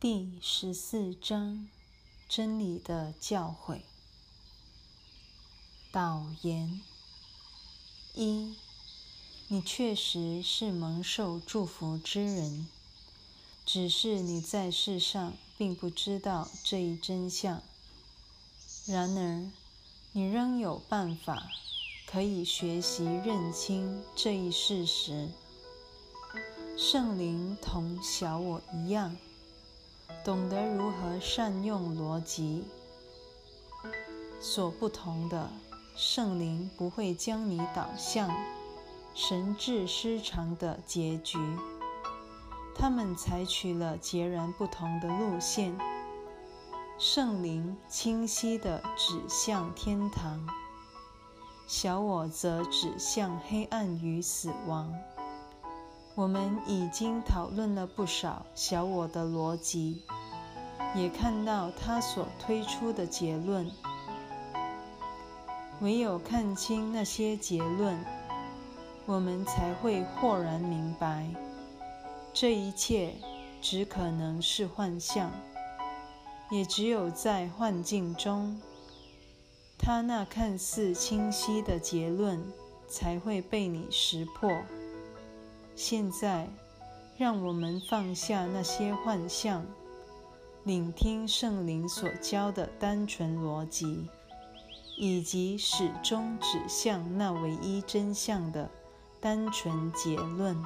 第十四章：真理的教诲。导言：一，你确实是蒙受祝福之人，只是你在世上并不知道这一真相。然而，你仍有办法可以学习认清这一事实。圣灵同小我一样。懂得如何善用逻辑，所不同的圣灵不会将你导向神志失常的结局。他们采取了截然不同的路线。圣灵清晰地指向天堂，小我则指向黑暗与死亡。我们已经讨论了不少小我的逻辑，也看到他所推出的结论。唯有看清那些结论，我们才会豁然明白，这一切只可能是幻象。也只有在幻境中，他那看似清晰的结论才会被你识破。现在，让我们放下那些幻象，聆听圣灵所教的单纯逻辑，以及始终指向那唯一真相的单纯结论。